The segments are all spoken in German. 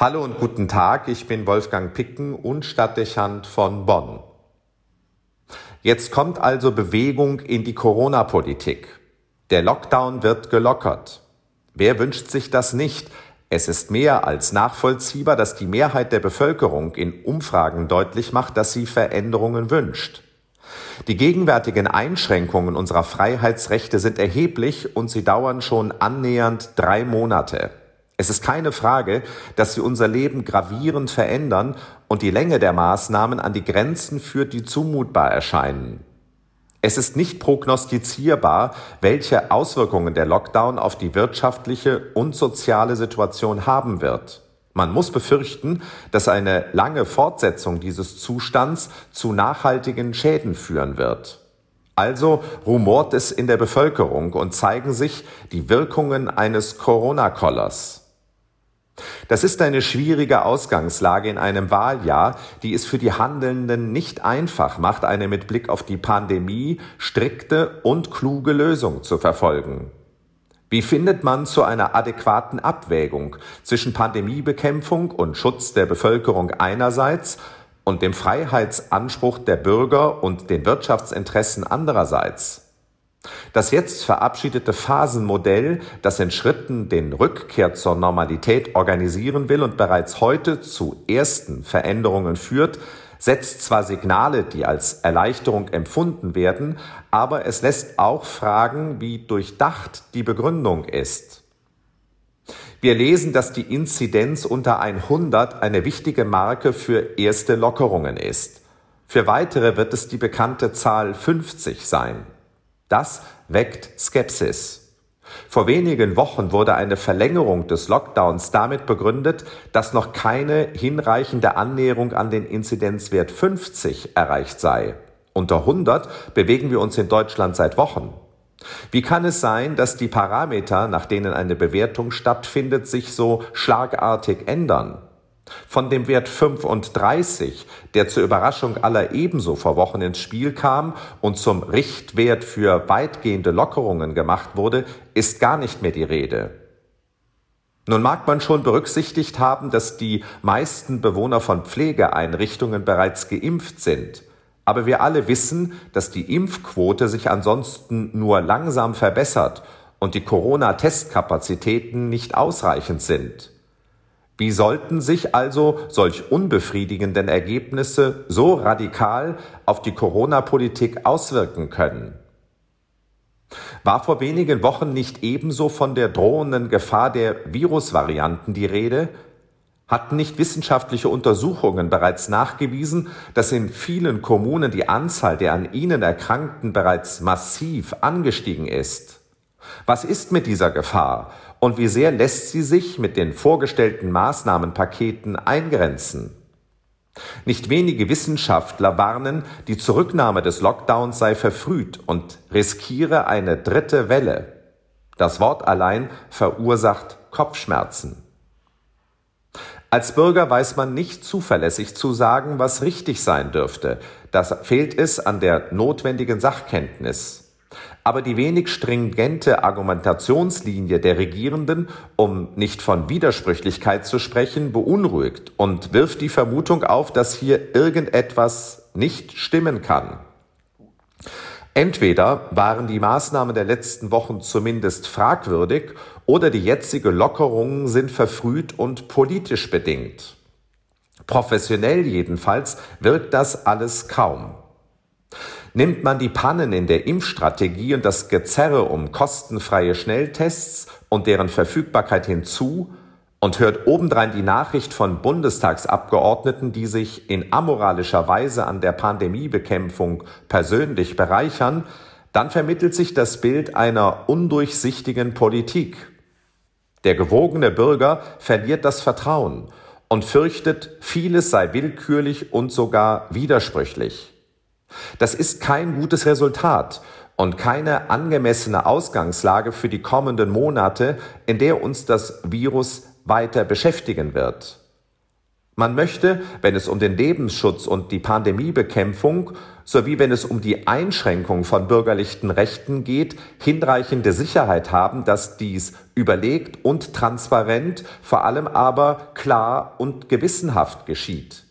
Hallo und guten Tag, ich bin Wolfgang Picken und Stadtdechant von Bonn. Jetzt kommt also Bewegung in die Corona-Politik. Der Lockdown wird gelockert. Wer wünscht sich das nicht? Es ist mehr als nachvollziehbar, dass die Mehrheit der Bevölkerung in Umfragen deutlich macht, dass sie Veränderungen wünscht. Die gegenwärtigen Einschränkungen unserer Freiheitsrechte sind erheblich und sie dauern schon annähernd drei Monate. Es ist keine Frage, dass sie unser Leben gravierend verändern und die Länge der Maßnahmen an die Grenzen führt, die zumutbar erscheinen. Es ist nicht prognostizierbar, welche Auswirkungen der Lockdown auf die wirtschaftliche und soziale Situation haben wird. Man muss befürchten, dass eine lange Fortsetzung dieses Zustands zu nachhaltigen Schäden führen wird. Also rumort es in der Bevölkerung und zeigen sich die Wirkungen eines Corona-Kollers. Das ist eine schwierige Ausgangslage in einem Wahljahr, die es für die Handelnden nicht einfach macht, eine mit Blick auf die Pandemie strikte und kluge Lösung zu verfolgen. Wie findet man zu einer adäquaten Abwägung zwischen Pandemiebekämpfung und Schutz der Bevölkerung einerseits und dem Freiheitsanspruch der Bürger und den Wirtschaftsinteressen andererseits? Das jetzt verabschiedete Phasenmodell, das in Schritten den Rückkehr zur Normalität organisieren will und bereits heute zu ersten Veränderungen führt, setzt zwar Signale, die als Erleichterung empfunden werden, aber es lässt auch fragen, wie durchdacht die Begründung ist. Wir lesen, dass die Inzidenz unter 100 eine wichtige Marke für erste Lockerungen ist. Für weitere wird es die bekannte Zahl 50 sein. Das weckt Skepsis. Vor wenigen Wochen wurde eine Verlängerung des Lockdowns damit begründet, dass noch keine hinreichende Annäherung an den Inzidenzwert 50 erreicht sei. Unter 100 bewegen wir uns in Deutschland seit Wochen. Wie kann es sein, dass die Parameter, nach denen eine Bewertung stattfindet, sich so schlagartig ändern? Von dem Wert 35, der zur Überraschung aller ebenso vor Wochen ins Spiel kam und zum Richtwert für weitgehende Lockerungen gemacht wurde, ist gar nicht mehr die Rede. Nun mag man schon berücksichtigt haben, dass die meisten Bewohner von Pflegeeinrichtungen bereits geimpft sind. Aber wir alle wissen, dass die Impfquote sich ansonsten nur langsam verbessert und die Corona-Testkapazitäten nicht ausreichend sind. Wie sollten sich also solch unbefriedigenden Ergebnisse so radikal auf die Corona-Politik auswirken können? War vor wenigen Wochen nicht ebenso von der drohenden Gefahr der Virusvarianten die Rede? Hatten nicht wissenschaftliche Untersuchungen bereits nachgewiesen, dass in vielen Kommunen die Anzahl der an ihnen Erkrankten bereits massiv angestiegen ist? Was ist mit dieser Gefahr und wie sehr lässt sie sich mit den vorgestellten Maßnahmenpaketen eingrenzen? Nicht wenige Wissenschaftler warnen, die Zurücknahme des Lockdowns sei verfrüht und riskiere eine dritte Welle. Das Wort allein verursacht Kopfschmerzen. Als Bürger weiß man nicht zuverlässig zu sagen, was richtig sein dürfte. Das fehlt es an der notwendigen Sachkenntnis. Aber die wenig stringente Argumentationslinie der Regierenden, um nicht von Widersprüchlichkeit zu sprechen, beunruhigt und wirft die Vermutung auf, dass hier irgendetwas nicht stimmen kann. Entweder waren die Maßnahmen der letzten Wochen zumindest fragwürdig oder die jetzige Lockerungen sind verfrüht und politisch bedingt. Professionell jedenfalls wirkt das alles kaum. Nimmt man die Pannen in der Impfstrategie und das Gezerre um kostenfreie Schnelltests und deren Verfügbarkeit hinzu und hört obendrein die Nachricht von Bundestagsabgeordneten, die sich in amoralischer Weise an der Pandemiebekämpfung persönlich bereichern, dann vermittelt sich das Bild einer undurchsichtigen Politik. Der gewogene Bürger verliert das Vertrauen und fürchtet, vieles sei willkürlich und sogar widersprüchlich. Das ist kein gutes Resultat und keine angemessene Ausgangslage für die kommenden Monate, in der uns das Virus weiter beschäftigen wird. Man möchte, wenn es um den Lebensschutz und die Pandemiebekämpfung sowie wenn es um die Einschränkung von bürgerlichen Rechten geht, hinreichende Sicherheit haben, dass dies überlegt und transparent, vor allem aber klar und gewissenhaft geschieht.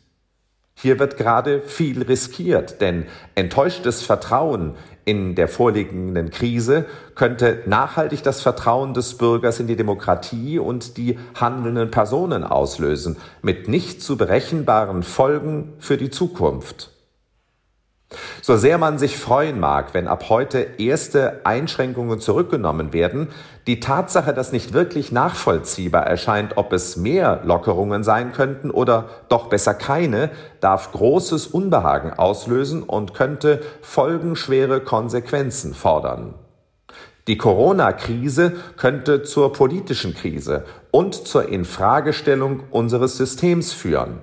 Hier wird gerade viel riskiert, denn enttäuschtes Vertrauen in der vorliegenden Krise könnte nachhaltig das Vertrauen des Bürgers in die Demokratie und die handelnden Personen auslösen, mit nicht zu berechenbaren Folgen für die Zukunft. So sehr man sich freuen mag, wenn ab heute erste Einschränkungen zurückgenommen werden, die Tatsache, dass nicht wirklich nachvollziehbar erscheint, ob es mehr Lockerungen sein könnten oder doch besser keine, darf großes Unbehagen auslösen und könnte folgenschwere Konsequenzen fordern. Die Corona-Krise könnte zur politischen Krise und zur Infragestellung unseres Systems führen.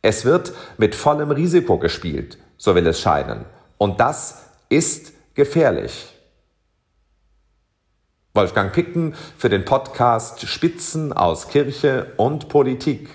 Es wird mit vollem Risiko gespielt, so will es scheinen. Und das ist gefährlich. Wolfgang Picken für den Podcast Spitzen aus Kirche und Politik.